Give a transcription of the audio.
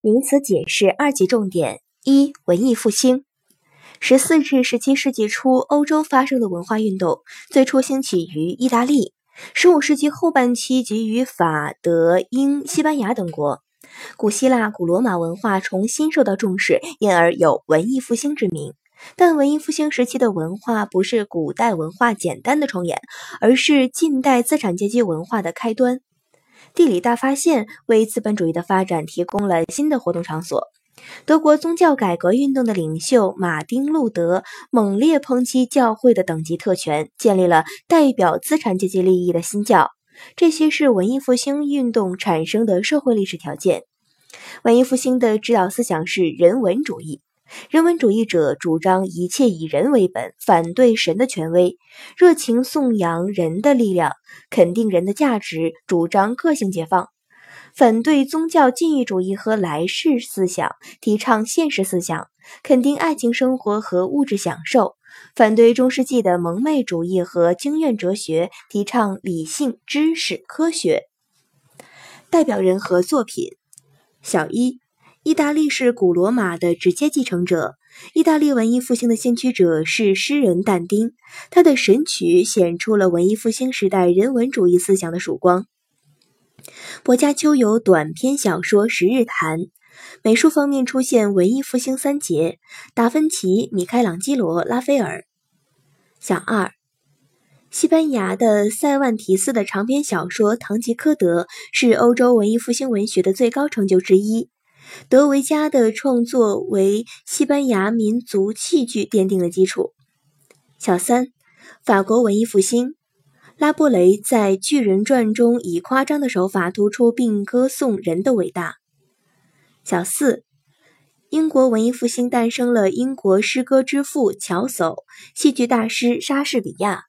名词解释二级重点：一、文艺复兴。十四至十七世纪初，欧洲发生的文化运动最初兴起于意大利，十五世纪后半期及于法、德、英、西班牙等国。古希腊、古罗马文化重新受到重视，因而有文艺复兴之名。但文艺复兴时期的文化不是古代文化简单的重演，而是近代资产阶级文化的开端。地理大发现为资本主义的发展提供了新的活动场所。德国宗教改革运动的领袖马丁·路德猛烈抨击教会的等级特权，建立了代表资产阶级利益的新教。这些是文艺复兴运动产生的社会历史条件。文艺复兴的指导思想是人文主义。人文主义者主张一切以人为本，反对神的权威，热情颂扬人的力量，肯定人的价值，主张个性解放，反对宗教禁欲主义和来世思想，提倡现实思想，肯定爱情生活和物质享受，反对中世纪的蒙昧主义和经验哲学，提倡理性、知识、科学。代表人和作品，小一。意大利是古罗马的直接继承者。意大利文艺复兴的先驱者是诗人但丁，他的《神曲》显出了文艺复兴时代人文主义思想的曙光。薄伽丘有短篇小说《十日谈》。美术方面出现文艺复兴三杰：达芬奇、米开朗基罗、拉斐尔。小二，西班牙的塞万提斯的长篇小说《堂吉诃德》是欧洲文艺复兴文学的最高成就之一。德维加的创作为西班牙民族戏剧奠定了基础。小三，法国文艺复兴，拉波雷在《巨人传》中以夸张的手法突出并歌颂人的伟大。小四，英国文艺复兴诞生了英国诗歌之父乔叟、戏剧大师莎士比亚。